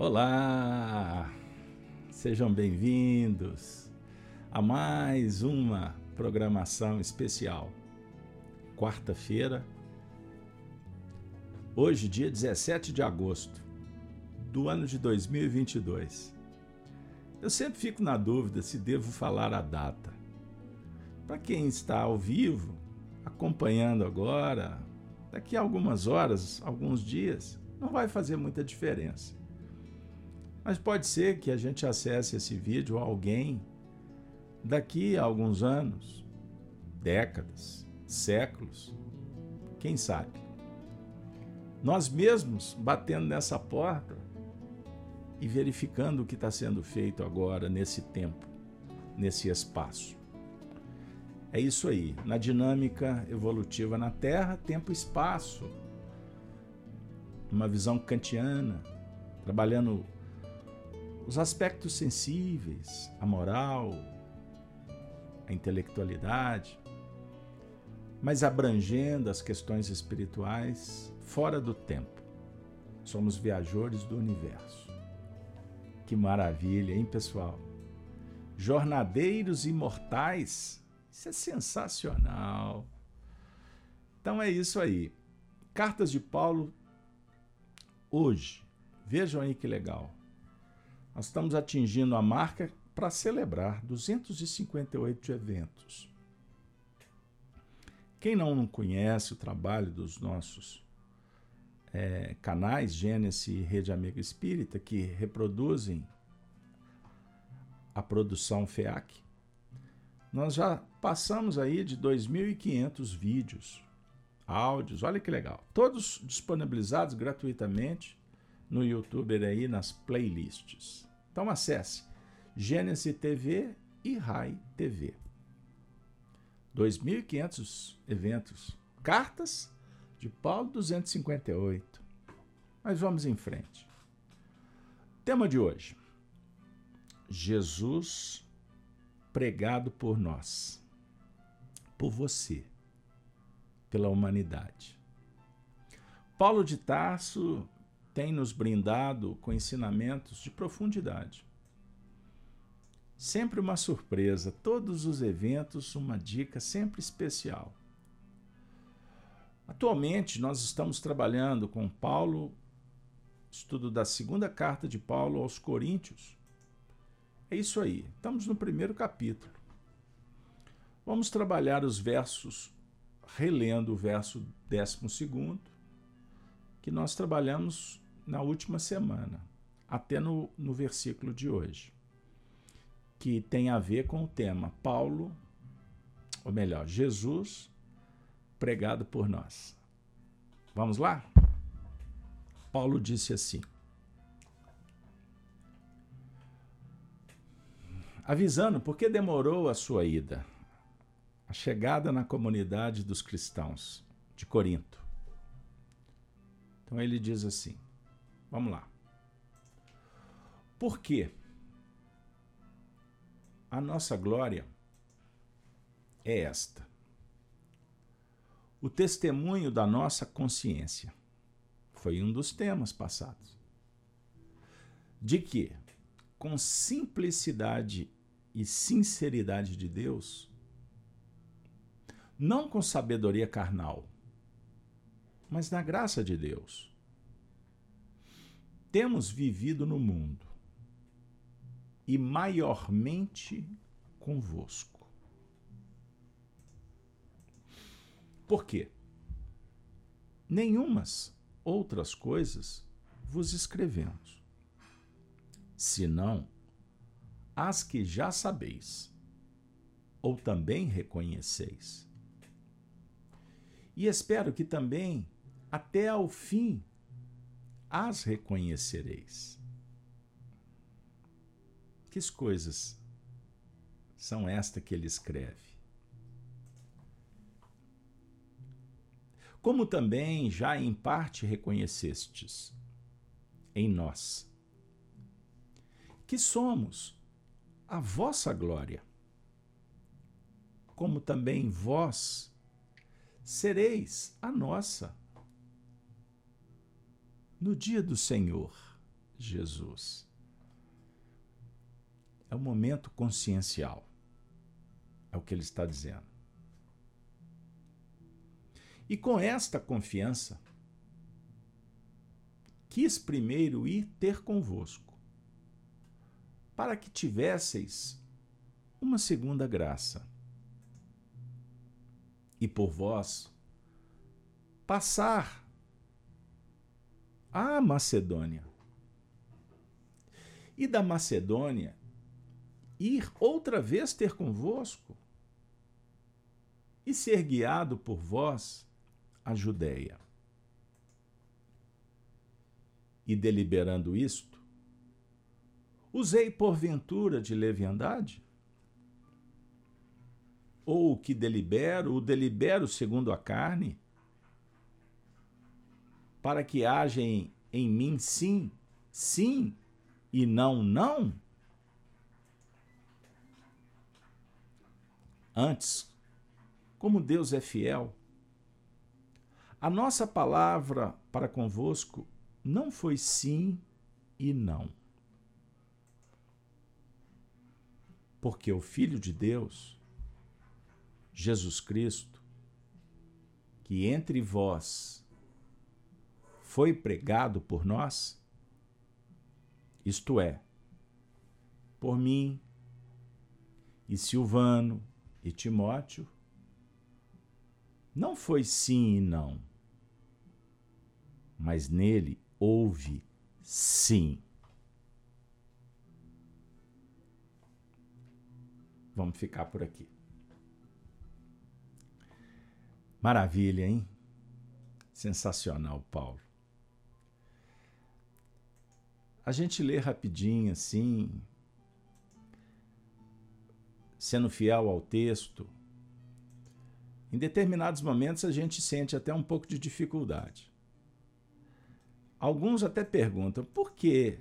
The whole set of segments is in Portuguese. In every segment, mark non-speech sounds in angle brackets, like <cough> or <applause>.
Olá! Sejam bem-vindos a mais uma programação especial. Quarta-feira, hoje, dia 17 de agosto do ano de 2022. Eu sempre fico na dúvida se devo falar a data. Para quem está ao vivo, acompanhando agora, daqui a algumas horas, alguns dias, não vai fazer muita diferença. Mas pode ser que a gente acesse esse vídeo a alguém daqui a alguns anos, décadas, séculos, quem sabe. Nós mesmos batendo nessa porta e verificando o que está sendo feito agora nesse tempo, nesse espaço. É isso aí, na dinâmica evolutiva na Terra, tempo e espaço. Uma visão kantiana, trabalhando os aspectos sensíveis, a moral, a intelectualidade, mas abrangendo as questões espirituais fora do tempo. Somos viajores do universo. Que maravilha, hein, pessoal? Jornadeiros imortais. Isso é sensacional. Então é isso aí. Cartas de Paulo hoje. Vejam aí que legal. Nós estamos atingindo a marca para celebrar 258 eventos. Quem não conhece o trabalho dos nossos é, canais Gênesis e Rede Amiga Espírita, que reproduzem a produção FEAC, nós já passamos aí de 2.500 vídeos, áudios, olha que legal. Todos disponibilizados gratuitamente no YouTube aí nas playlists. Então acesse Gênesis TV e Rai TV. 2.500 eventos. Cartas de Paulo 258. Mas vamos em frente. Tema de hoje: Jesus pregado por nós, por você, pela humanidade. Paulo de Tarso tem nos brindado com ensinamentos de profundidade. Sempre uma surpresa, todos os eventos, uma dica sempre especial. Atualmente, nós estamos trabalhando com Paulo, estudo da segunda carta de Paulo aos Coríntios. É isso aí, estamos no primeiro capítulo. Vamos trabalhar os versos, relendo o verso 12, que nós trabalhamos na última semana, até no, no versículo de hoje, que tem a ver com o tema Paulo, ou melhor, Jesus pregado por nós. Vamos lá? Paulo disse assim: Avisando por que demorou a sua ida, a chegada na comunidade dos cristãos de Corinto. Então ele diz assim: Vamos lá. Por quê? A nossa glória é esta. O testemunho da nossa consciência foi um dos temas passados. De que, com simplicidade e sinceridade de Deus, não com sabedoria carnal, mas na graça de Deus, temos vivido no mundo e maiormente convosco. Por quê? Nenhumas outras coisas vos escrevemos, senão as que já sabeis, ou também reconheceis. E espero que também, até ao fim, as reconhecereis. Que coisas são estas que ele escreve? Como também já em parte reconhecestes em nós, que somos a vossa glória, como também vós sereis a nossa no dia do Senhor Jesus. É um momento consciencial. É o que ele está dizendo. E com esta confiança, quis primeiro ir ter convosco, para que tivesseis uma segunda graça. E por vós passar à Macedônia. E da Macedônia ir outra vez ter convosco e ser guiado por vós à Judéia. E deliberando isto, usei porventura de leviandade? Ou o que delibero, o delibero segundo a carne? Para que haja em, em mim sim, sim e não, não? Antes, como Deus é fiel, a nossa palavra para convosco não foi sim e não. Porque o Filho de Deus, Jesus Cristo, que entre vós foi pregado por nós, isto é, por mim e Silvano e Timóteo, não foi sim e não, mas nele houve sim. Vamos ficar por aqui. Maravilha, hein? Sensacional, Paulo. A gente lê rapidinho assim, sendo fiel ao texto, em determinados momentos a gente sente até um pouco de dificuldade. Alguns até perguntam por que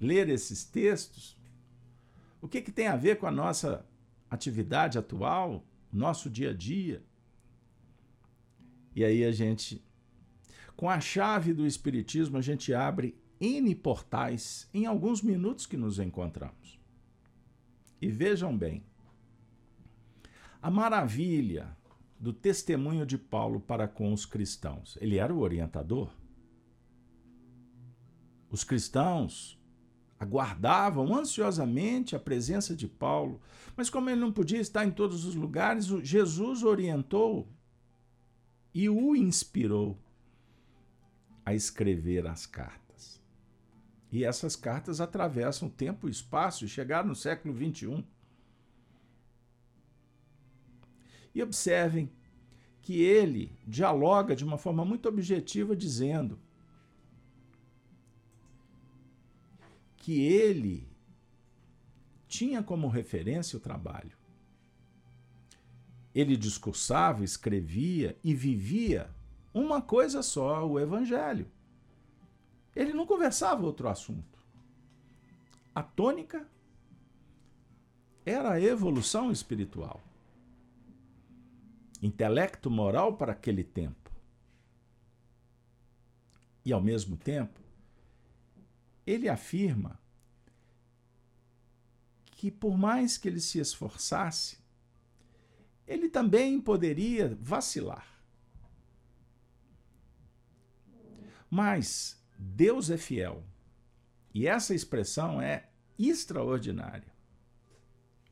ler esses textos? O que, que tem a ver com a nossa atividade atual, nosso dia a dia? E aí a gente, com a chave do Espiritismo, a gente abre N portais em alguns minutos que nos encontramos. E vejam bem, a maravilha do testemunho de Paulo para com os cristãos. Ele era o orientador. Os cristãos aguardavam ansiosamente a presença de Paulo, mas como ele não podia estar em todos os lugares, Jesus orientou e o inspirou a escrever as cartas. E essas cartas atravessam tempo e espaço e chegaram no século XXI. E observem que ele dialoga de uma forma muito objetiva, dizendo que ele tinha como referência o trabalho. Ele discursava, escrevia e vivia uma coisa só, o Evangelho. Ele não conversava outro assunto. A tônica era a evolução espiritual. Intelecto moral para aquele tempo. E, ao mesmo tempo, ele afirma que, por mais que ele se esforçasse, ele também poderia vacilar. Mas Deus é fiel. E essa expressão é extraordinária.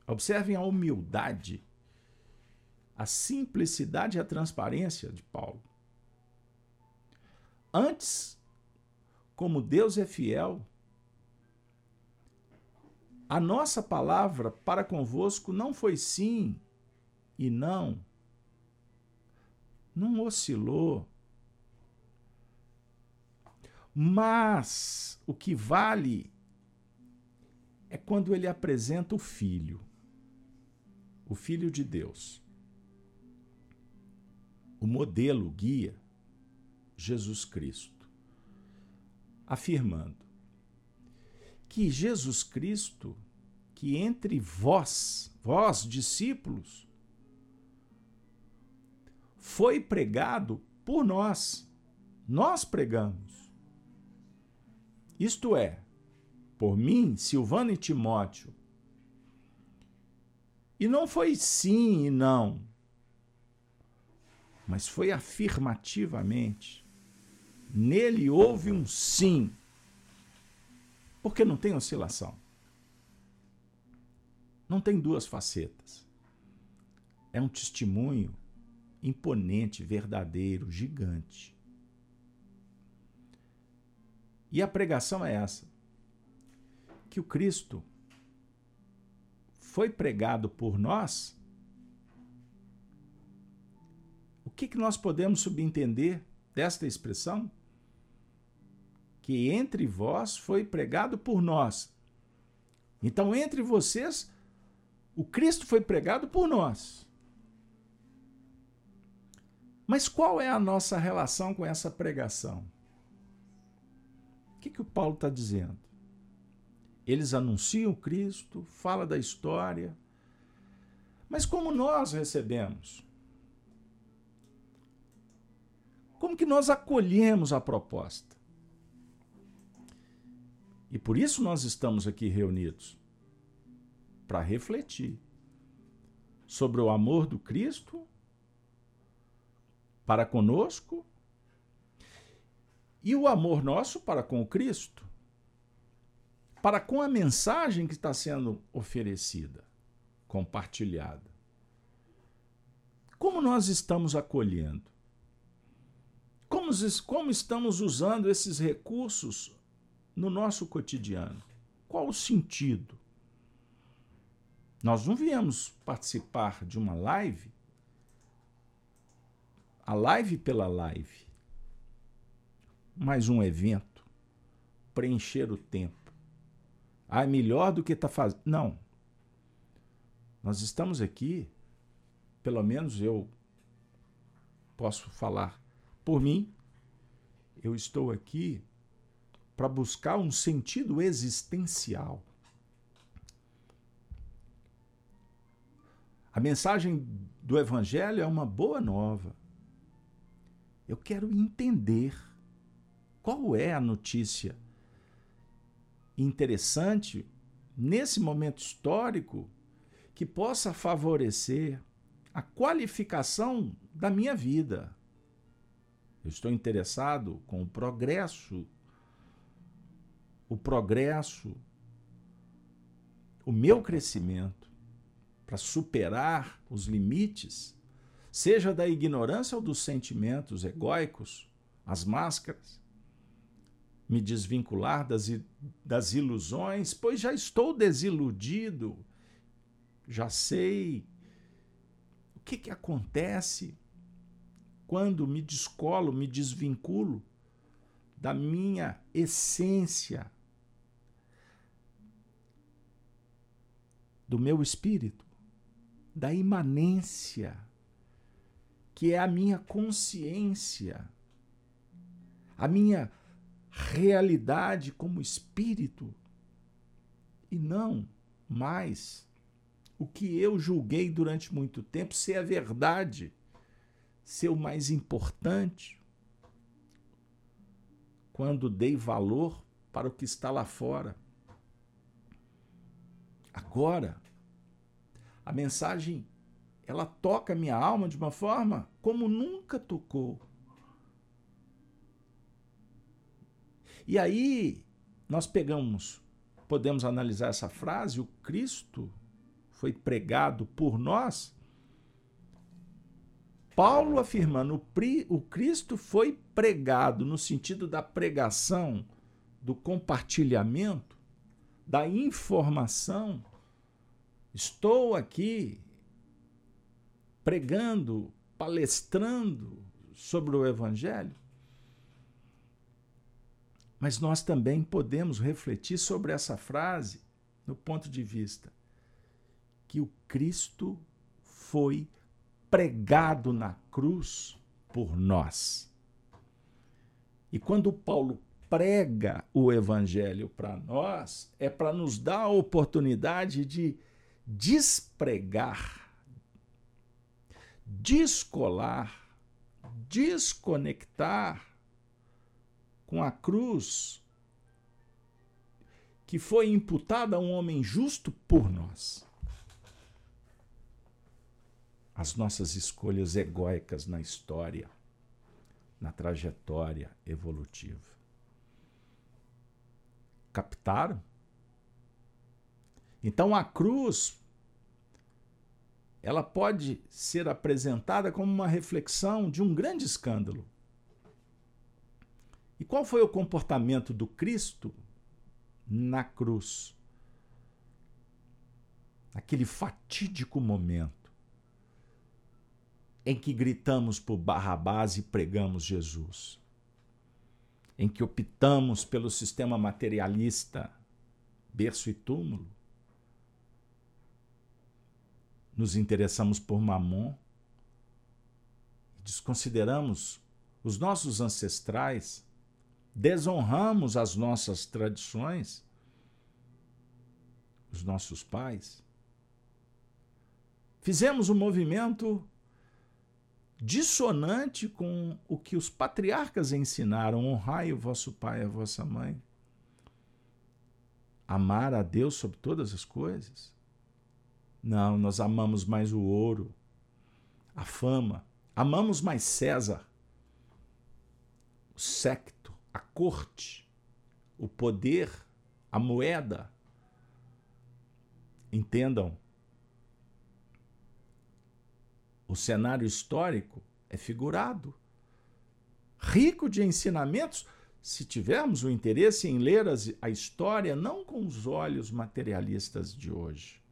Observem a humildade, a simplicidade e a transparência de Paulo. Antes, como Deus é fiel, a nossa palavra para convosco não foi sim e não. Não oscilou, mas o que vale é quando ele apresenta o Filho, o Filho de Deus. O modelo guia, Jesus Cristo, afirmando que Jesus Cristo, que entre vós, vós discípulos, foi pregado por nós. Nós pregamos Isto é, por mim, Silvano e Timóteo. E não foi sim e não, mas foi afirmativamente. Nele houve um sim, porque não tem oscilação. Não tem duas facetas. É um testemunho imponente, verdadeiro, gigante. E a pregação é essa: que o Cristo foi pregado por nós. O que, que nós podemos subentender desta expressão? Que entre vós foi pregado por nós. Então, entre vocês, o Cristo foi pregado por nós. Mas qual é a nossa relação com essa pregação? Que, que o Paulo está dizendo? Eles anunciam Cristo, fala da história, mas como nós recebemos? Como que nós acolhemos a proposta? E por isso nós estamos aqui reunidos para refletir sobre o amor do Cristo para conosco e o amor nosso para com o Cristo, para com a mensagem que está sendo oferecida, compartilhada. Como nós estamos acolhendo? Como, como estamos usando esses recursos no nosso cotidiano? Qual o sentido? Nós não viemos participar de uma live a live pela live. Mais um evento. Preencher o tempo. Ah, é melhor do que está fazendo. Não. Nós estamos aqui, pelo menos eu posso falar por mim, eu estou aqui para buscar um sentido existencial. A mensagem do Evangelho é uma boa nova. Eu quero entender qual é a notícia interessante nesse momento histórico que possa favorecer a qualificação da minha vida. Eu estou interessado com o progresso, o progresso, o meu crescimento para superar os limites seja da ignorância ou dos sentimentos egóicos, as máscaras, me desvincular das, das ilusões, pois já estou desiludido, já sei o que, que acontece quando me descolo, me desvinculo da minha essência, do meu espírito, da imanência que é a minha consciência, a minha realidade como espírito, e não mais o que eu julguei durante muito tempo ser a verdade, ser o mais importante, quando dei valor para o que está lá fora. Agora, a mensagem ela toca minha alma de uma forma como nunca tocou. E aí nós pegamos, podemos analisar essa frase, o Cristo foi pregado por nós. Paulo afirmando, o Cristo foi pregado no sentido da pregação, do compartilhamento, da informação. Estou aqui pregando, palestrando sobre o Evangelho. Mas nós também podemos refletir sobre essa frase no ponto de vista que o Cristo foi pregado na cruz por nós. E quando Paulo prega o evangelho para nós, é para nos dar a oportunidade de despregar descolar, desconectar com a cruz que foi imputada a um homem justo por nós. As nossas escolhas egóicas na história, na trajetória evolutiva. Captaram? Então a cruz ela pode ser apresentada como uma reflexão de um grande escândalo. E qual foi o comportamento do Cristo na cruz? Aquele fatídico momento em que gritamos por Barrabás e pregamos Jesus. Em que optamos pelo sistema materialista, berço e túmulo. Nos interessamos por Mamon. Desconsideramos os nossos ancestrais desonramos as nossas tradições, os nossos pais. Fizemos um movimento dissonante com o que os patriarcas ensinaram: honrai o vosso pai e a vossa mãe. Amar a Deus sobre todas as coisas. Não, nós amamos mais o ouro, a fama, amamos mais César, o secto, a corte, o poder, a moeda. Entendam, o cenário histórico é figurado, rico de ensinamentos, se tivermos o interesse em ler a história não com os olhos materialistas de hoje,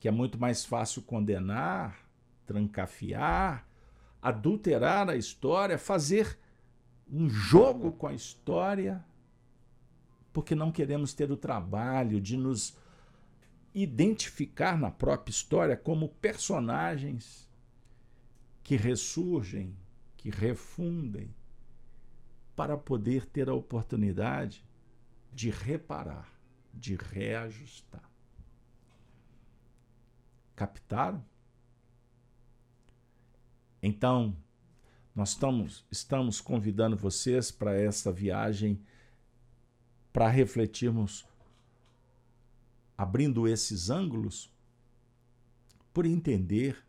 que é muito mais fácil condenar, trancafiar, adulterar a história, fazer um jogo com a história, porque não queremos ter o trabalho de nos identificar na própria história como personagens que ressurgem, que refundem, para poder ter a oportunidade de reparar, de reajustar. Captaram? Então, nós estamos, estamos convidando vocês para essa viagem para refletirmos, abrindo esses ângulos, por entender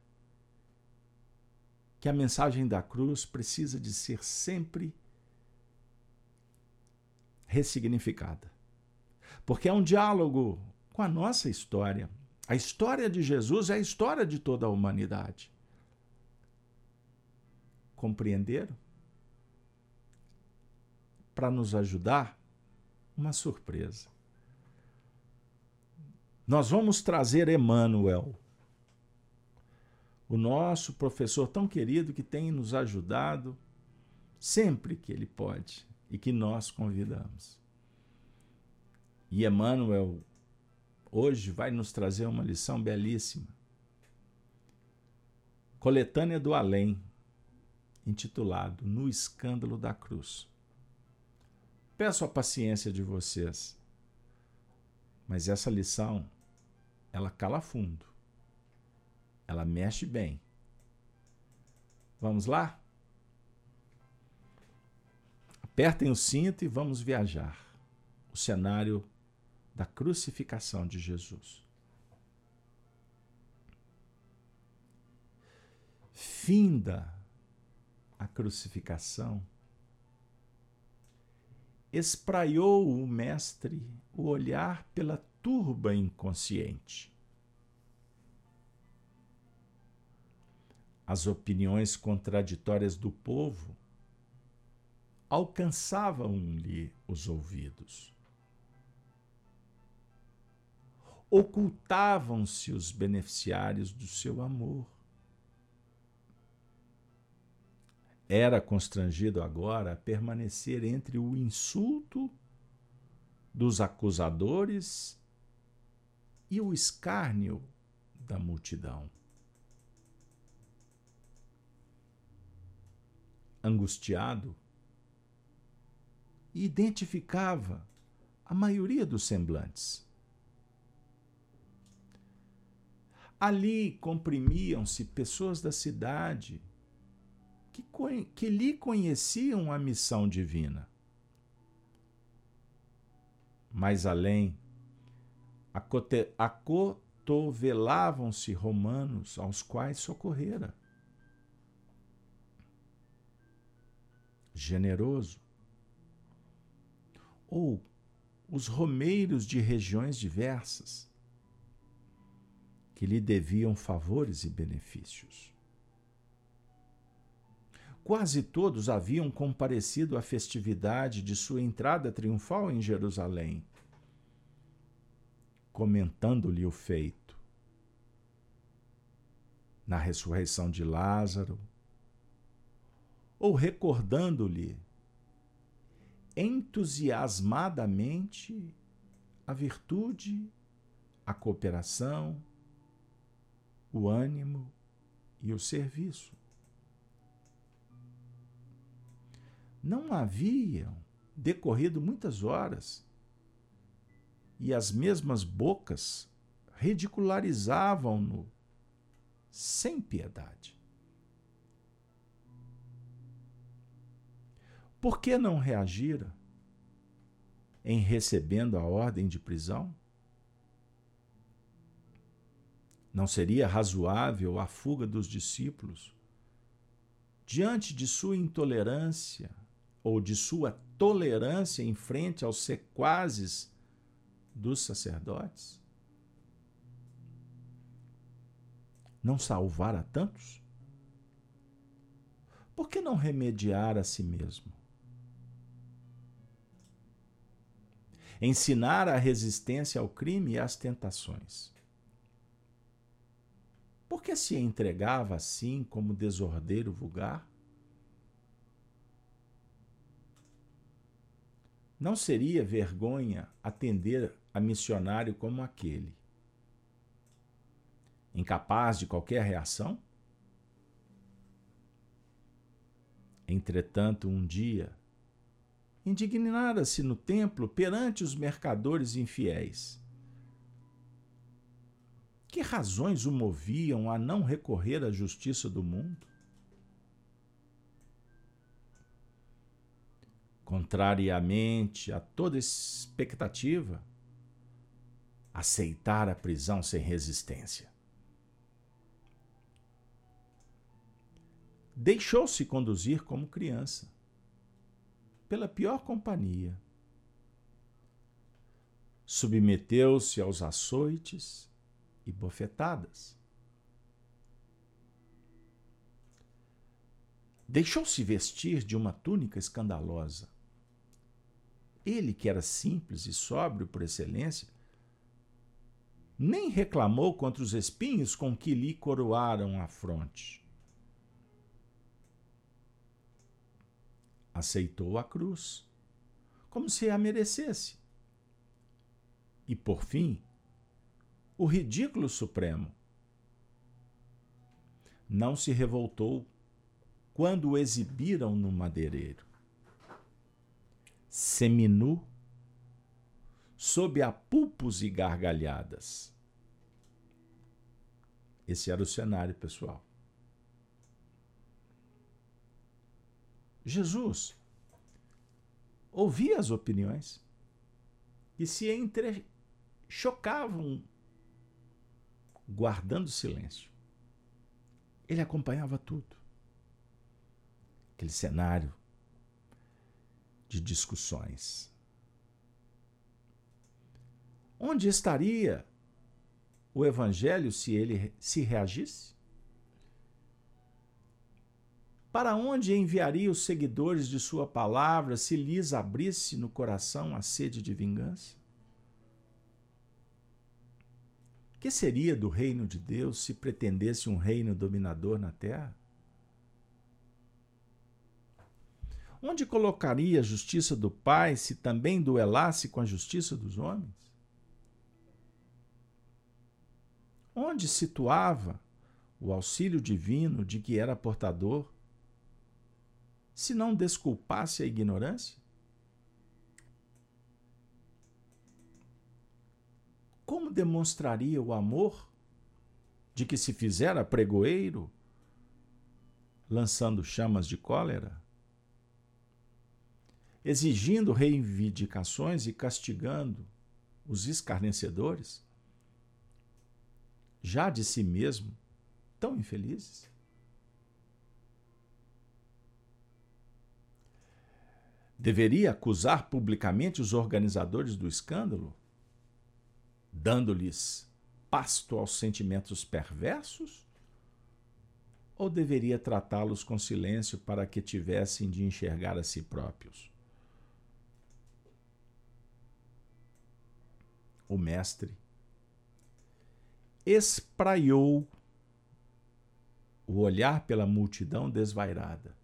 que a mensagem da cruz precisa de ser sempre ressignificada. Porque é um diálogo com a nossa história. A história de Jesus é a história de toda a humanidade. Compreenderam? Para nos ajudar, uma surpresa. Nós vamos trazer Emmanuel, o nosso professor tão querido que tem nos ajudado sempre que ele pode e que nós convidamos. E Emmanuel hoje vai nos trazer uma lição belíssima. Coletânea do Além, intitulado No Escândalo da Cruz. Peço a paciência de vocês, mas essa lição, ela cala fundo, ela mexe bem. Vamos lá? Apertem o cinto e vamos viajar. O cenário da crucificação de Jesus. Finda a crucificação, espraiou o mestre o olhar pela turba inconsciente. As opiniões contraditórias do povo alcançavam-lhe os ouvidos. Ocultavam-se os beneficiários do seu amor. Era constrangido agora a permanecer entre o insulto dos acusadores e o escárnio da multidão. Angustiado, identificava a maioria dos semblantes. Ali comprimiam-se pessoas da cidade que, que lhe conheciam a missão divina. Mais além, acotovelavam-se romanos aos quais socorrera. Generoso. Ou os romeiros de regiões diversas, que lhe deviam favores e benefícios. Quase todos haviam comparecido à festividade de sua entrada triunfal em Jerusalém, comentando-lhe o feito. Na ressurreição de Lázaro, ou recordando-lhe entusiasmadamente a virtude, a cooperação, o ânimo e o serviço. Não haviam decorrido muitas horas e as mesmas bocas ridicularizavam-no sem piedade. Por que não reagira em recebendo a ordem de prisão? Não seria razoável a fuga dos discípulos diante de sua intolerância ou de sua tolerância em frente aos sequazes dos sacerdotes? Não salvar a tantos? Por que não remediar a si mesmo? Ensinar a resistência ao crime e às tentações. Por que se entregava assim como desordeiro vulgar? Não seria vergonha atender a missionário como aquele? Incapaz de qualquer reação? Entretanto, um dia, indignara-se no templo perante os mercadores infiéis. Que razões o moviam a não recorrer à justiça do mundo? Contrariamente a toda expectativa, aceitar a prisão sem resistência. Deixou-se conduzir como criança, pela pior companhia. Submeteu-se aos açoites e bofetadas. Deixou-se vestir de uma túnica escandalosa. Ele, que era simples e sóbrio por excelência, nem reclamou contra os espinhos com que lhe coroaram a fronte. aceitou a cruz, como se a merecesse. E, por fim, o ridículo supremo. Não se revoltou quando o exibiram no madeireiro. Seminu, sob apupos e gargalhadas. Esse era o cenário, pessoal. Jesus ouvia as opiniões e se entrechocavam, guardando silêncio. Ele acompanhava tudo. Aquele cenário de discussões. Onde estaria o evangelho se ele se reagisse? Para onde enviaria os seguidores de sua palavra se lhes abrisse no coração a sede de vingança? Que seria do reino de Deus se pretendesse um reino dominador na terra? Onde colocaria a justiça do Pai se também duelasse com a justiça dos homens? Onde situava o auxílio divino de que era portador se não desculpasse a ignorância? Como demonstraria o amor de que se fizera pregoeiro, lançando chamas de cólera? Exigindo reivindicações e castigando os escarnecedores? Já de si mesmo, tão infelizes? Deveria acusar publicamente os organizadores do escândalo, dando-lhes pasto aos sentimentos perversos? Ou deveria tratá-los com silêncio para que tivessem de enxergar a si próprios? O mestre espraiou o olhar pela multidão desvairada.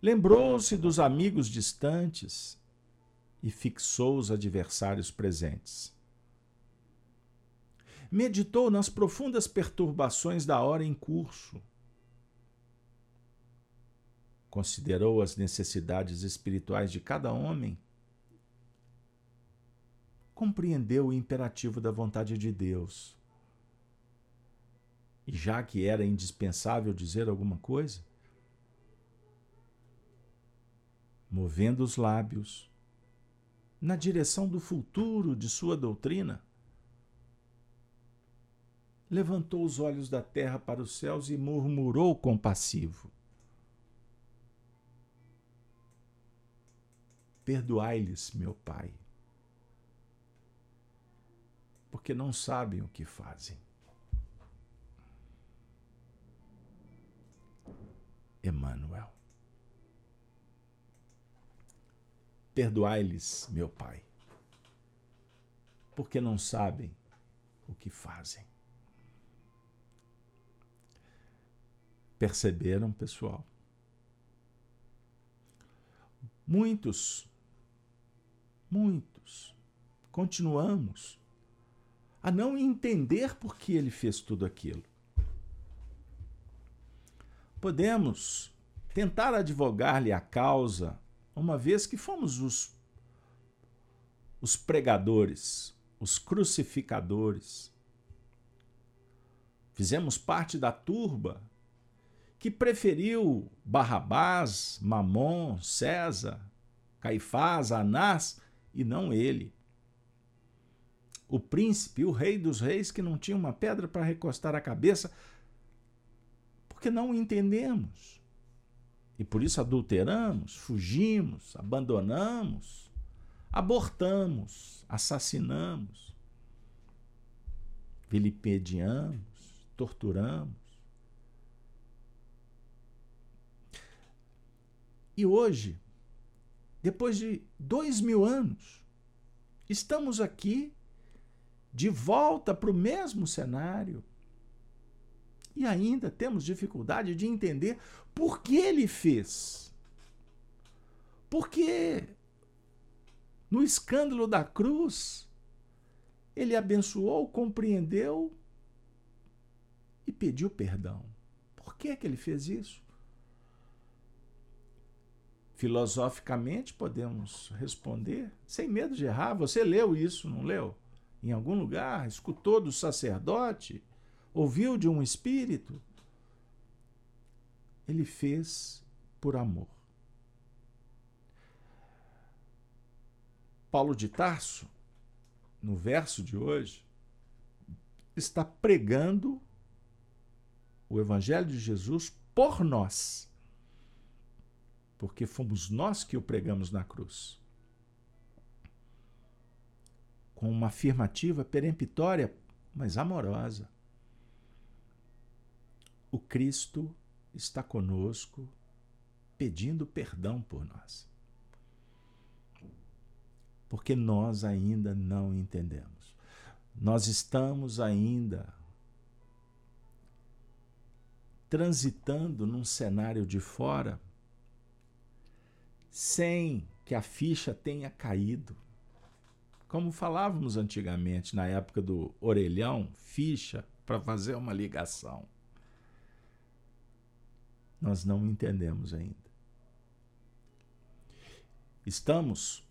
Lembrou-se dos amigos distantes e fixou os adversários presentes. Meditou nas profundas perturbações da hora em curso. Considerou as necessidades espirituais de cada homem. Compreendeu o imperativo da vontade de Deus. E já que era indispensável dizer alguma coisa, movendo os lábios na direção do futuro de sua doutrina, levantou os olhos da terra para os céus e murmurou compassivo: Perdoai-lhes, meu Pai, porque não sabem o que fazem. Emmanuel. Perdoai-lhes, meu Pai, porque não sabem o que fazem. Perceberam, pessoal? Muitos, muitos, continuamos a não entender por que ele fez tudo aquilo. Podemos tentar advogar-lhe a causa uma vez que fomos os, os pregadores, os crucificadores. Fizemos parte da turba que preferiu Barrabás, Mamon, César, Caifás, Anás e não ele. O príncipe, o rei dos reis, que não tinha uma pedra para recostar a cabeça, porque não entendemos. E por isso adulteramos, fugimos, abandonamos, abortamos, assassinamos, vilipediamos, torturamos. E hoje, depois de dois mil anos, estamos aqui de volta para o mesmo cenário, e ainda temos dificuldade de entender por que ele fez. Porque no escândalo da cruz, ele abençoou, compreendeu e pediu perdão. Por que, que ele fez isso? Filosoficamente podemos responder, sem medo de errar. Você leu isso, não leu? Em algum lugar? Escutou do sacerdote? ouviu de um espírito, ele fez por amor. Paulo de Tarso, no verso de hoje, está pregando o Evangelho de Jesus por nós, porque fomos nós que o pregamos na cruz. Com uma afirmativa peremptória, mas amorosa o Cristo está conosco pedindo perdão por nós. Porque nós ainda não entendemos. Nós estamos ainda transitando num cenário de fora sem que a ficha tenha caído. Como falávamos antigamente, na época do orelhão, ficha para fazer uma ligação nós não entendemos ainda. Estamos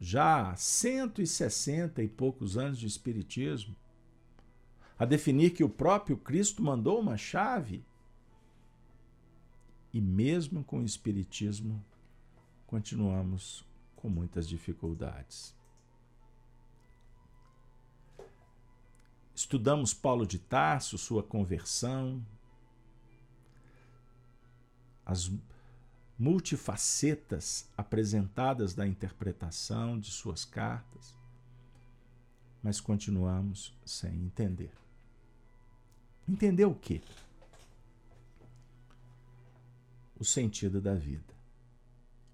já há 160 e poucos anos de Espiritismo a definir que o próprio Cristo mandou uma chave E mesmo com o Espiritismo, continuamos com muitas dificuldades. Estudamos Paulo de Tarso, sua conversão, as multifacetas apresentadas da interpretação de suas cartas, mas continuamos sem entender. Entender o quê? O sentido da vida,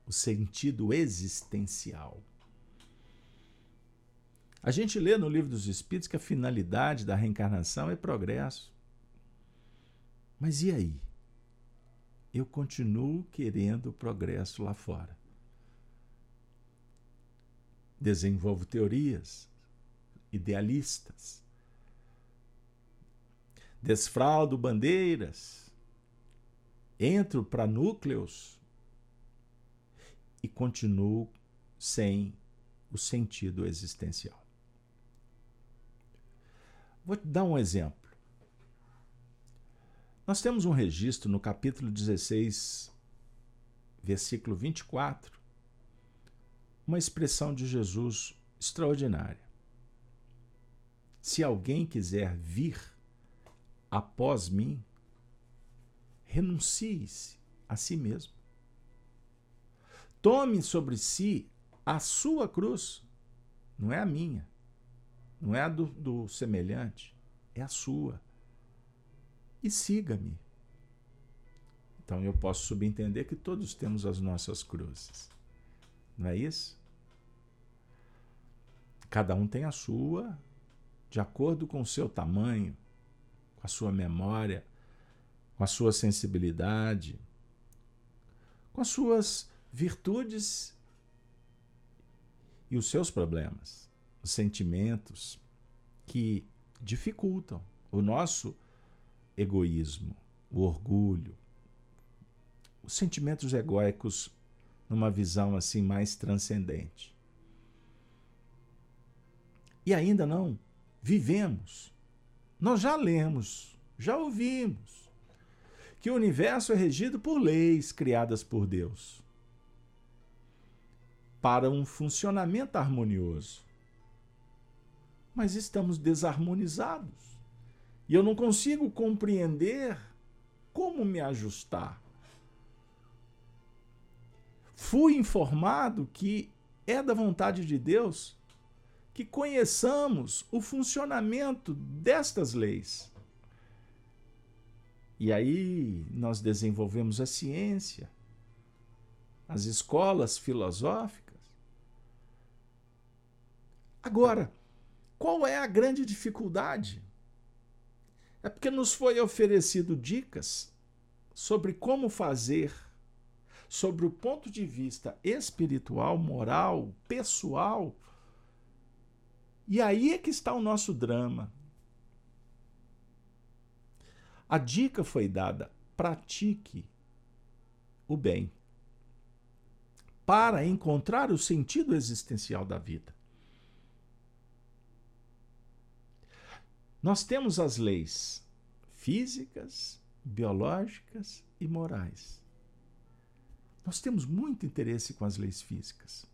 o sentido existencial. A gente lê no livro dos Espíritos que a finalidade da reencarnação é progresso. Mas e aí? eu continuo querendo progresso lá fora. Desenvolvo teorias idealistas. Desfraldo bandeiras. Entro para núcleos e continuo sem o sentido existencial. Vou te dar um exemplo. Nós temos um registro no capítulo 16, versículo 24, uma expressão de Jesus extraordinária. Se alguém quiser vir após mim, renuncie-se a si mesmo. Tome sobre si a sua cruz, não é a minha, não é a do, do semelhante, é a sua e siga-me. Então eu posso subentender que todos temos as nossas cruzes. Não é isso? Cada um tem a sua, de acordo com o seu tamanho, com a sua memória, com a sua sensibilidade, com as suas virtudes e os seus problemas, sentimentos que dificultam o nosso egoísmo, o orgulho, os sentimentos egóicos numa visão assim mais transcendente. E ainda não vivemos. Nós já lemos, já ouvimos que o universo é regido por leis criadas por Deus para um funcionamento harmonioso. Mas estamos desarmonizados. E eu não consigo compreender como me ajustar. Fui informado que é da vontade de Deus que conheçamos o funcionamento destas leis. E aí nós desenvolvemos a ciência, as escolas filosóficas. Agora, qual é a grande dificuldade? É porque nos foi oferecido dicas sobre como fazer, sobre o ponto de vista espiritual, moral, pessoal. E aí é que está o nosso drama. A dica foi dada: pratique o bem para encontrar o sentido existencial da vida. Nós temos as leis físicas, biológicas e morais. Nós temos muito interesse com as leis físicas.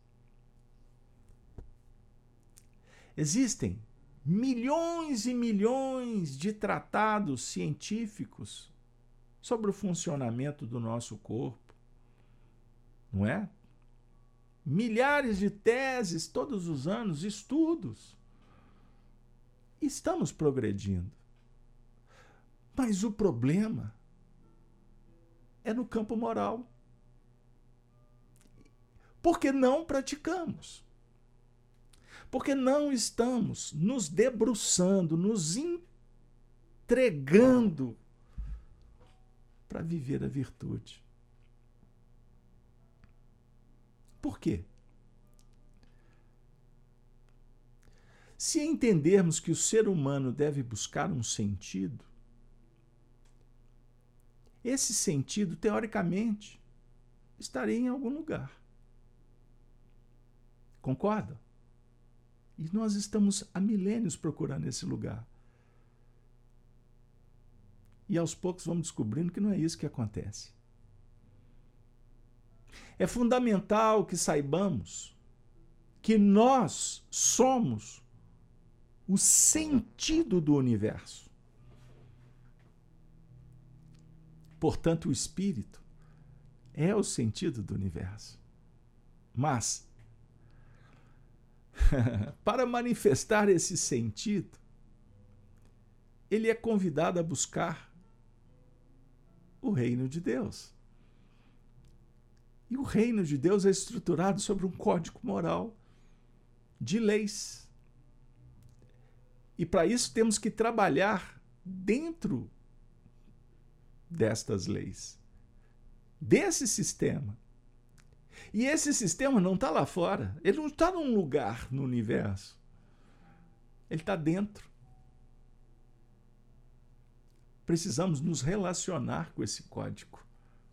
Existem milhões e milhões de tratados científicos sobre o funcionamento do nosso corpo. Não é? Milhares de teses todos os anos, estudos estamos progredindo. Mas o problema é no campo moral. Porque não praticamos. Porque não estamos nos debruçando, nos entregando para viver a virtude. Por quê? Se entendermos que o ser humano deve buscar um sentido, esse sentido, teoricamente, estaria em algum lugar. Concorda? E nós estamos há milênios procurando esse lugar. E aos poucos vamos descobrindo que não é isso que acontece. É fundamental que saibamos que nós somos o sentido do universo. Portanto, o espírito é o sentido do universo. Mas, <laughs> para manifestar esse sentido, ele é convidado a buscar o reino de Deus. E o reino de Deus é estruturado sobre um código moral de leis. E para isso temos que trabalhar dentro destas leis, desse sistema. E esse sistema não está lá fora, ele não está num lugar no universo, ele está dentro. Precisamos nos relacionar com esse código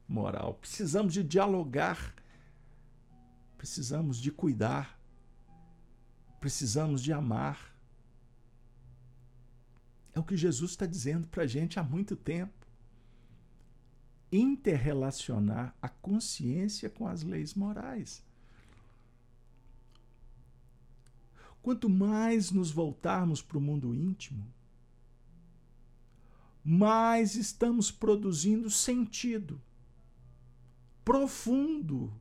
moral, precisamos de dialogar, precisamos de cuidar, precisamos de amar. É o que Jesus está dizendo para a gente há muito tempo. Interrelacionar a consciência com as leis morais. Quanto mais nos voltarmos para o mundo íntimo, mais estamos produzindo sentido profundo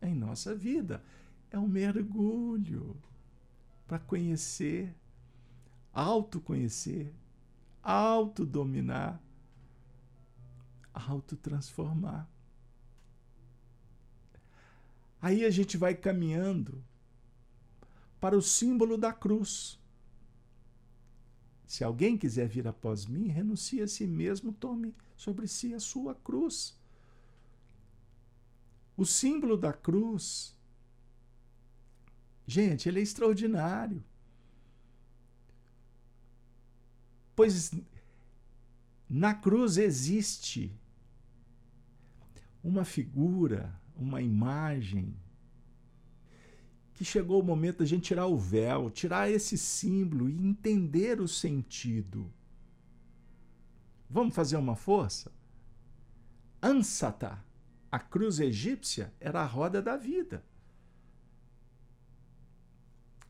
em nossa vida. É um mergulho para conhecer, autoconhecer, autodominar, autotransformar. Aí a gente vai caminhando para o símbolo da cruz. Se alguém quiser vir após mim, renuncie a si mesmo, tome sobre si a sua cruz. O símbolo da cruz, gente, ele é extraordinário. Pois na cruz existe uma figura, uma imagem, que chegou o momento da gente tirar o véu, tirar esse símbolo e entender o sentido. Vamos fazer uma força? Ansata, a cruz egípcia, era a roda da vida.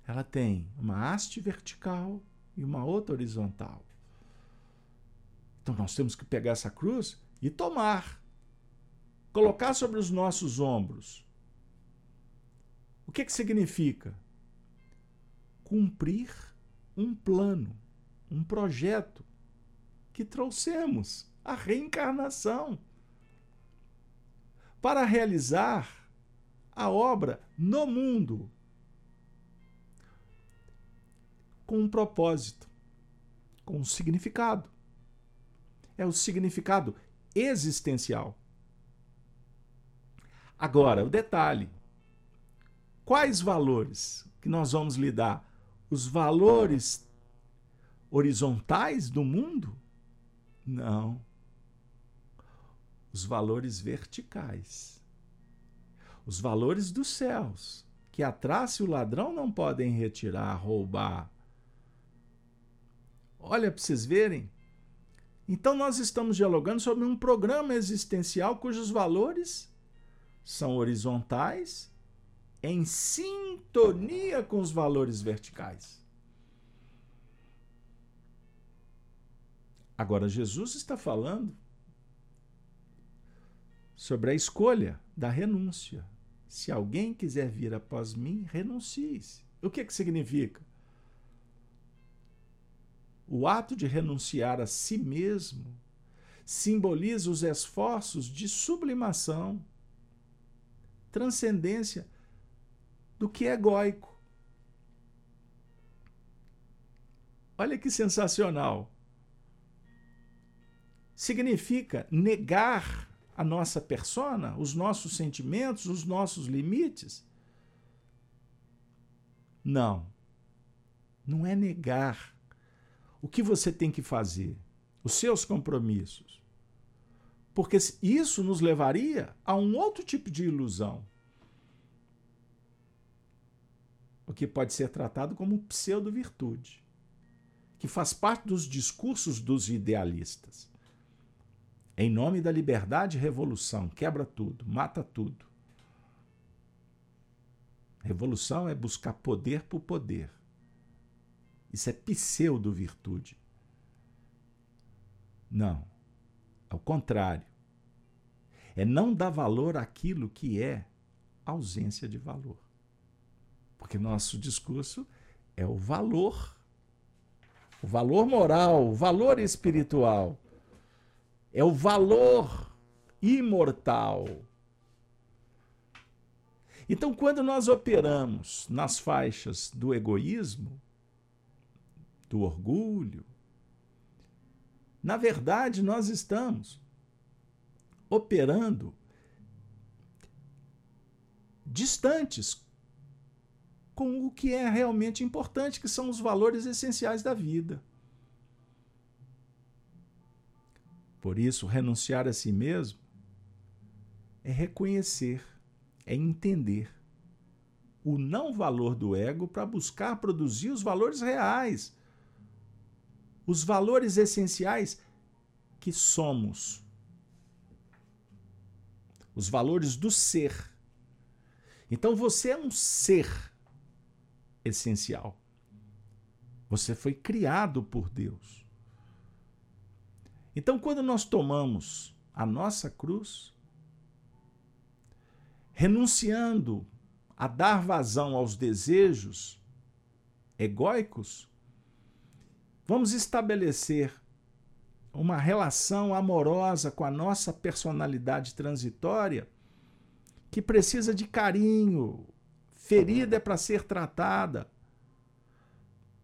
Ela tem uma haste vertical e uma outra horizontal. Então nós temos que pegar essa cruz e tomar, colocar sobre os nossos ombros. O que, que significa? Cumprir um plano, um projeto que trouxemos, a reencarnação, para realizar a obra no mundo com um propósito, com um significado é o significado existencial. Agora, o detalhe: quais valores que nós vamos lidar? Os valores horizontais do mundo? Não. Os valores verticais. Os valores dos céus, que a traça e o ladrão não podem retirar, roubar. Olha para vocês verem então, nós estamos dialogando sobre um programa existencial cujos valores são horizontais em sintonia com os valores verticais. Agora, Jesus está falando sobre a escolha da renúncia. Se alguém quiser vir após mim, renuncie. -se. O que, que significa? O ato de renunciar a si mesmo simboliza os esforços de sublimação, transcendência do que é egóico. Olha que sensacional. Significa negar a nossa persona, os nossos sentimentos, os nossos limites? Não. Não é negar o que você tem que fazer, os seus compromissos. Porque isso nos levaria a um outro tipo de ilusão. O que pode ser tratado como pseudo-virtude, que faz parte dos discursos dos idealistas. Em nome da liberdade revolução, quebra tudo, mata tudo. Revolução é buscar poder por poder. Isso é pseudo-virtude. Não. Ao contrário. É não dar valor àquilo que é ausência de valor. Porque nosso discurso é o valor, o valor moral, o valor espiritual, é o valor imortal. Então, quando nós operamos nas faixas do egoísmo, do orgulho, na verdade, nós estamos operando distantes com o que é realmente importante, que são os valores essenciais da vida. Por isso, renunciar a si mesmo é reconhecer, é entender o não valor do ego para buscar produzir os valores reais, os valores essenciais que somos, os valores do ser. Então você é um ser essencial. Você foi criado por Deus. Então, quando nós tomamos a nossa cruz, renunciando a dar vazão aos desejos egóicos, vamos estabelecer uma relação amorosa com a nossa personalidade transitória que precisa de carinho, ferida é para ser tratada,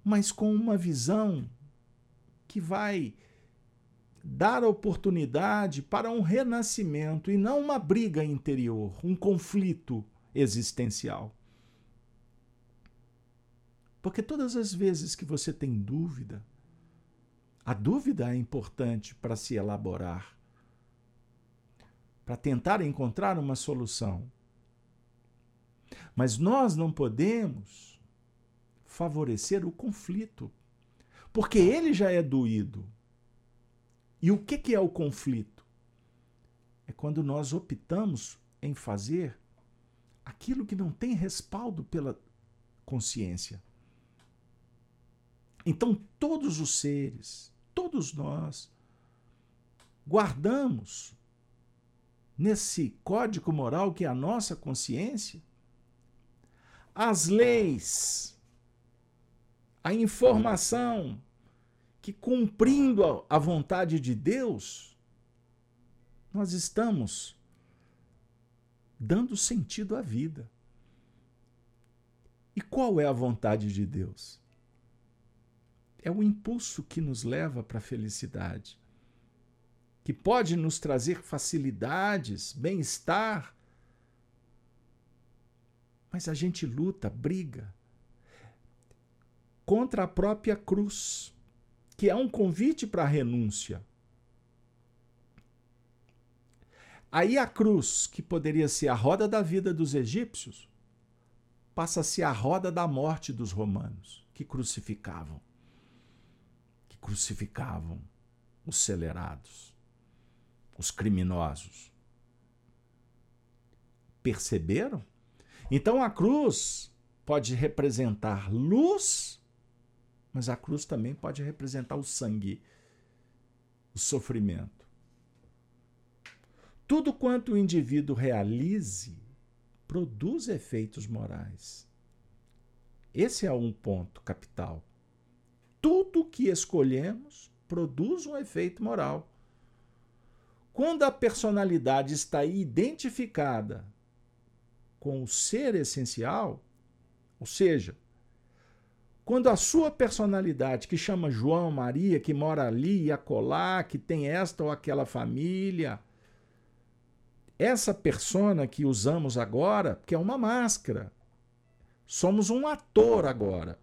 mas com uma visão que vai dar oportunidade para um renascimento e não uma briga interior, um conflito existencial. Porque todas as vezes que você tem dúvida, a dúvida é importante para se elaborar, para tentar encontrar uma solução. Mas nós não podemos favorecer o conflito, porque ele já é doído. E o que é o conflito? É quando nós optamos em fazer aquilo que não tem respaldo pela consciência. Então, todos os seres, todos nós guardamos nesse código moral que é a nossa consciência as leis, a informação que cumprindo a vontade de Deus, nós estamos dando sentido à vida. E qual é a vontade de Deus? É o impulso que nos leva para a felicidade, que pode nos trazer facilidades, bem-estar. Mas a gente luta, briga contra a própria cruz, que é um convite para a renúncia. Aí a cruz, que poderia ser a roda da vida dos egípcios, passa a ser a roda da morte dos romanos, que crucificavam crucificavam os celerados, os criminosos. Perceberam? Então a cruz pode representar luz, mas a cruz também pode representar o sangue, o sofrimento. Tudo quanto o indivíduo realize produz efeitos morais. Esse é um ponto capital tudo que escolhemos produz um efeito moral. Quando a personalidade está identificada com o ser essencial, ou seja, quando a sua personalidade, que chama João, Maria, que mora ali e acolá, que tem esta ou aquela família, essa persona que usamos agora, que é uma máscara, somos um ator agora.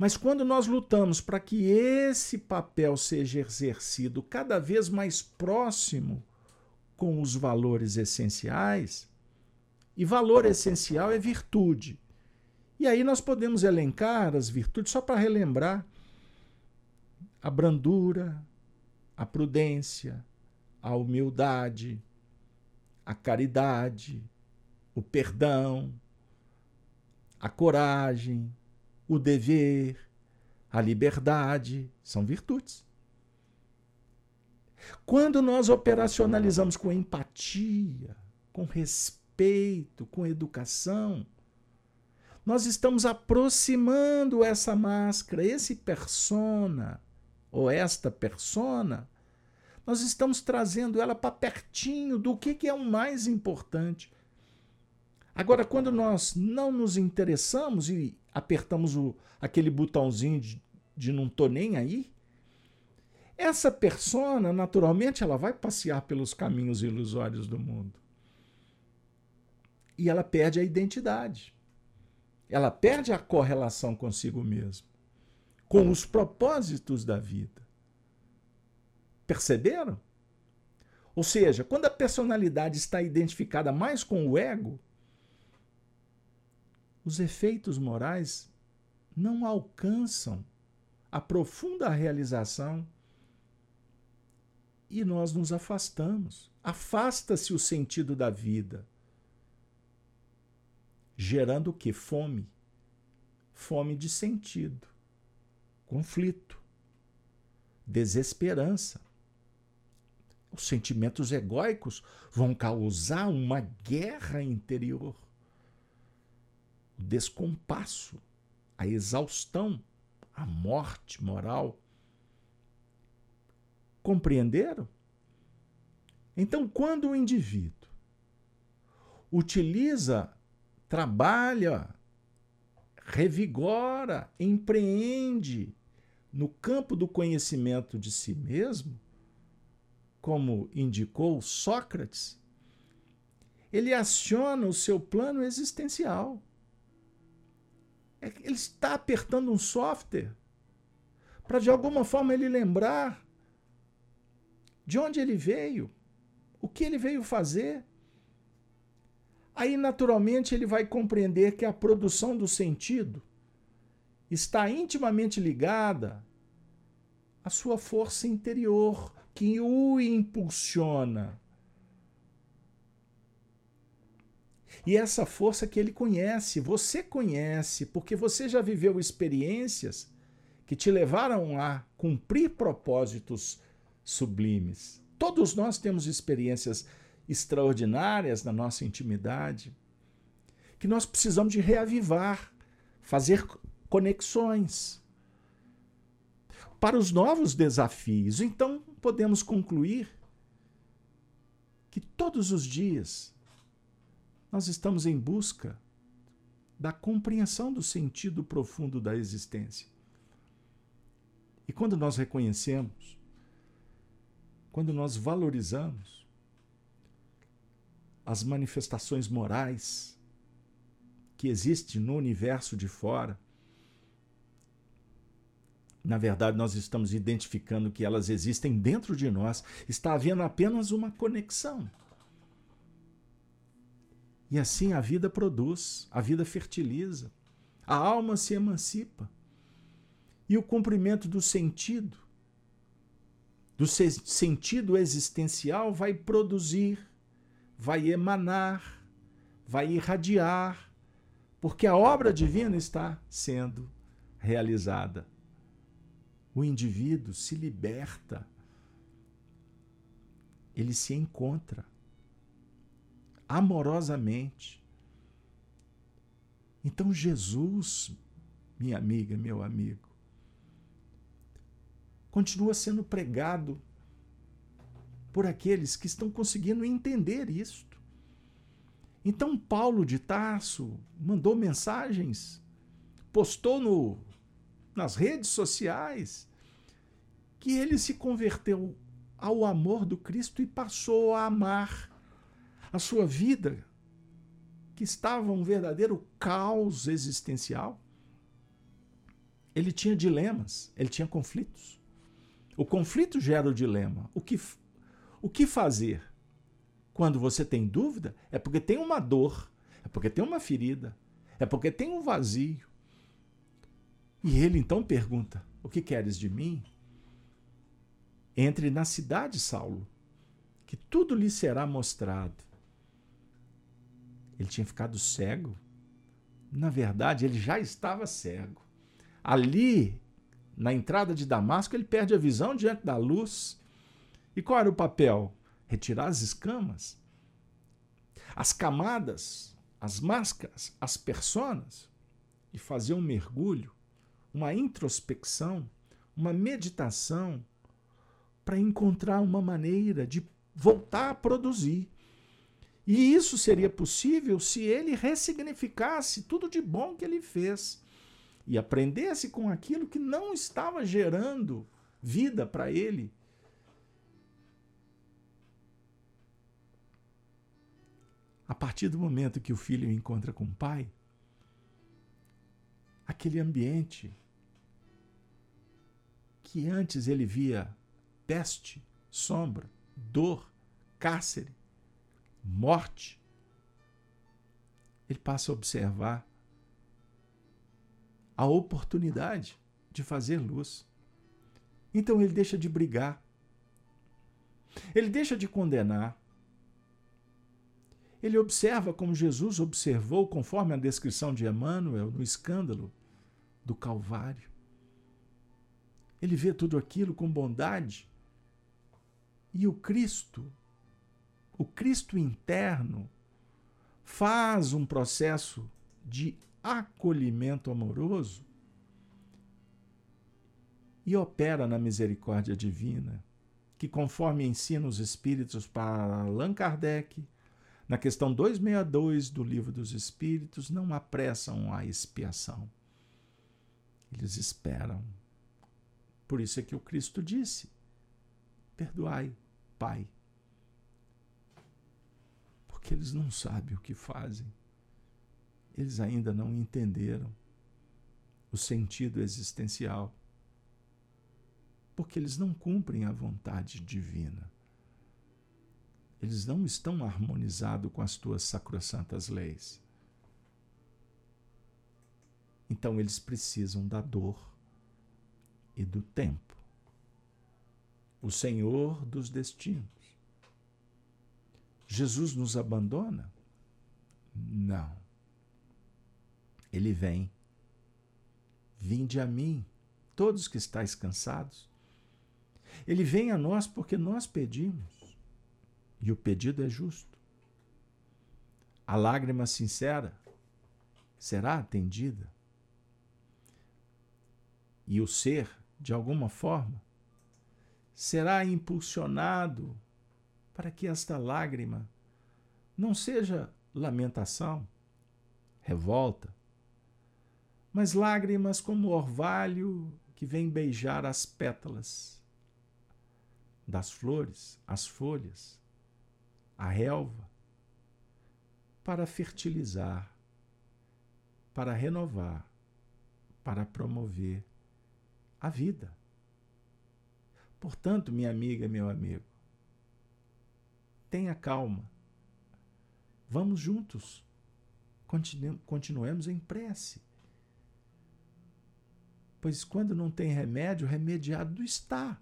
Mas quando nós lutamos para que esse papel seja exercido cada vez mais próximo com os valores essenciais, e valor essencial é virtude. E aí nós podemos elencar as virtudes só para relembrar a brandura, a prudência, a humildade, a caridade, o perdão, a coragem, o dever, a liberdade, são virtudes. Quando nós operacionalizamos com empatia, com respeito, com educação, nós estamos aproximando essa máscara, esse persona, ou esta persona, nós estamos trazendo ela para pertinho do que, que é o mais importante. Agora, quando nós não nos interessamos e apertamos o, aquele botãozinho de, de não tô nem aí, essa persona, naturalmente, ela vai passear pelos caminhos ilusórios do mundo. E ela perde a identidade. Ela perde a correlação consigo mesma, com os propósitos da vida. Perceberam? Ou seja, quando a personalidade está identificada mais com o ego, os efeitos morais não alcançam a profunda realização e nós nos afastamos. Afasta-se o sentido da vida, gerando o que? Fome. Fome de sentido, conflito, desesperança. Os sentimentos egóicos vão causar uma guerra interior. O descompasso, a exaustão, a morte moral. Compreenderam? Então, quando o indivíduo utiliza, trabalha, revigora, empreende no campo do conhecimento de si mesmo, como indicou Sócrates, ele aciona o seu plano existencial. É ele está apertando um software para de alguma forma ele lembrar de onde ele veio, o que ele veio fazer. Aí, naturalmente, ele vai compreender que a produção do sentido está intimamente ligada à sua força interior, que o impulsiona. E essa força que ele conhece, você conhece, porque você já viveu experiências que te levaram a cumprir propósitos sublimes. Todos nós temos experiências extraordinárias na nossa intimidade que nós precisamos de reavivar, fazer conexões para os novos desafios. Então, podemos concluir que todos os dias nós estamos em busca da compreensão do sentido profundo da existência. E quando nós reconhecemos, quando nós valorizamos as manifestações morais que existem no universo de fora, na verdade, nós estamos identificando que elas existem dentro de nós. Está havendo apenas uma conexão. E assim a vida produz, a vida fertiliza, a alma se emancipa. E o cumprimento do sentido, do sentido existencial, vai produzir, vai emanar, vai irradiar, porque a obra divina está sendo realizada o indivíduo se liberta, ele se encontra amorosamente. Então, Jesus, minha amiga, meu amigo, continua sendo pregado por aqueles que estão conseguindo entender isto. Então, Paulo de Tarso mandou mensagens, postou no nas redes sociais, que ele se converteu ao amor do Cristo e passou a amar a sua vida, que estava um verdadeiro caos existencial. Ele tinha dilemas, ele tinha conflitos. O conflito gera o dilema. O que, o que fazer? Quando você tem dúvida, é porque tem uma dor, é porque tem uma ferida, é porque tem um vazio, e ele então pergunta: O que queres de mim? Entre na cidade, Saulo, que tudo lhe será mostrado. Ele tinha ficado cego. Na verdade, ele já estava cego. Ali, na entrada de Damasco, ele perde a visão diante da luz. E qual era o papel? Retirar as escamas, as camadas, as máscaras, as personas e fazer um mergulho, uma introspecção, uma meditação para encontrar uma maneira de voltar a produzir. E isso seria possível se ele ressignificasse tudo de bom que ele fez e aprendesse com aquilo que não estava gerando vida para ele. A partir do momento que o filho encontra com o pai, aquele ambiente que antes ele via peste, sombra, dor, cárcere, morte, ele passa a observar a oportunidade de fazer luz. Então ele deixa de brigar. Ele deixa de condenar. Ele observa como Jesus observou, conforme a descrição de Emmanuel, no escândalo do Calvário. Ele vê tudo aquilo com bondade. E o Cristo o Cristo interno faz um processo de acolhimento amoroso e opera na misericórdia divina, que, conforme ensina os Espíritos para Allan Kardec, na questão 262 do Livro dos Espíritos, não apressam a expiação. Eles esperam. Por isso é que o Cristo disse: Perdoai, Pai, porque eles não sabem o que fazem. Eles ainda não entenderam o sentido existencial. Porque eles não cumprem a vontade divina. Eles não estão harmonizados com as tuas sacrossantas leis. Então eles precisam da dor e do tempo. O Senhor dos destinos Jesus nos abandona? Não. Ele vem. Vinde a mim, todos que estáis cansados. Ele vem a nós porque nós pedimos. E o pedido é justo. A lágrima sincera será atendida. E o ser, de alguma forma, será impulsionado para que esta lágrima não seja lamentação, revolta, mas lágrimas como o orvalho que vem beijar as pétalas das flores, as folhas, a relva, para fertilizar, para renovar, para promover a vida. Portanto, minha amiga, meu amigo, Tenha calma. Vamos juntos. Continu continuemos em prece. Pois quando não tem remédio, remediado está.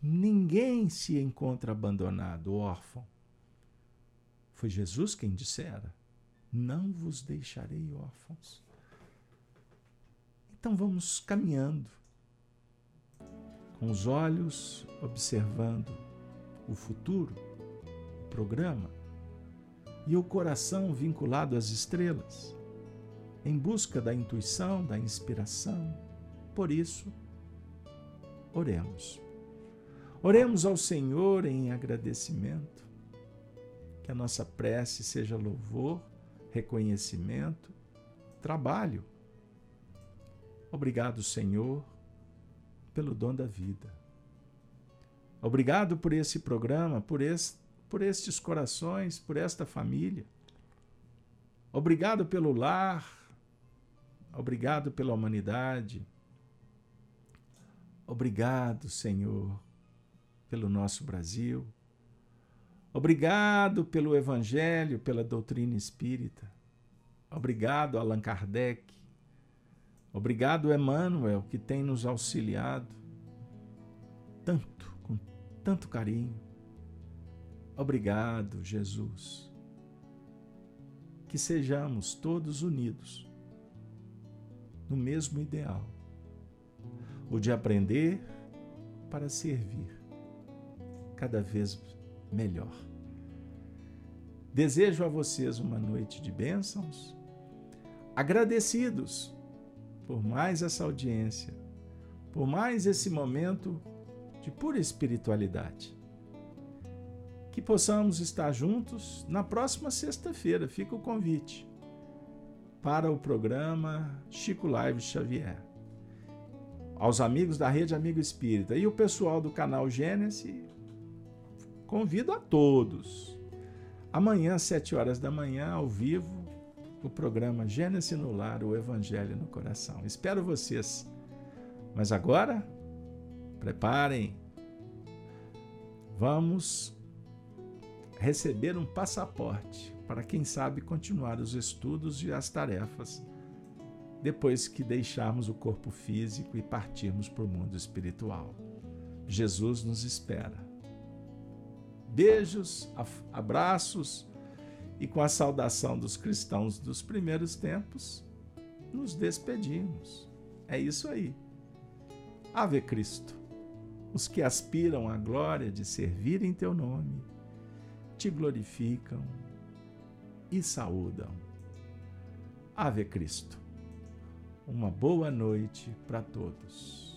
Ninguém se encontra abandonado, órfão. Foi Jesus quem dissera: Não vos deixarei órfãos. Então vamos caminhando, com os olhos observando o futuro, o programa, e o coração vinculado às estrelas, em busca da intuição, da inspiração. Por isso, oremos. Oremos ao Senhor em agradecimento, que a nossa prece seja louvor, reconhecimento, trabalho. Obrigado, Senhor, pelo dom da vida. Obrigado por esse programa, por, esse, por estes corações, por esta família. Obrigado pelo lar. Obrigado pela humanidade. Obrigado, Senhor, pelo nosso Brasil. Obrigado pelo Evangelho, pela doutrina espírita. Obrigado, Allan Kardec. Obrigado, Emmanuel, que tem nos auxiliado tanto tanto carinho. Obrigado, Jesus. que sejamos todos unidos no mesmo ideal, o de aprender para servir cada vez melhor. Desejo a vocês uma noite de bênçãos, agradecidos por mais essa audiência, por mais esse momento de pura espiritualidade. Que possamos estar juntos na próxima sexta-feira, fica o convite, para o programa Chico Live Xavier. Aos amigos da Rede Amigo Espírita e o pessoal do canal Gênesis, convido a todos Amanhã, às 7 horas da manhã, ao vivo, o programa Gênesis no Lar, o Evangelho no Coração. Espero vocês. Mas agora, preparem. Vamos receber um passaporte para quem sabe continuar os estudos e as tarefas depois que deixarmos o corpo físico e partirmos para o mundo espiritual. Jesus nos espera. Beijos, abraços e com a saudação dos cristãos dos primeiros tempos, nos despedimos. É isso aí. Ave Cristo. Os que aspiram à glória de servir em teu nome, te glorificam e saúdam. Ave Cristo. Uma boa noite para todos.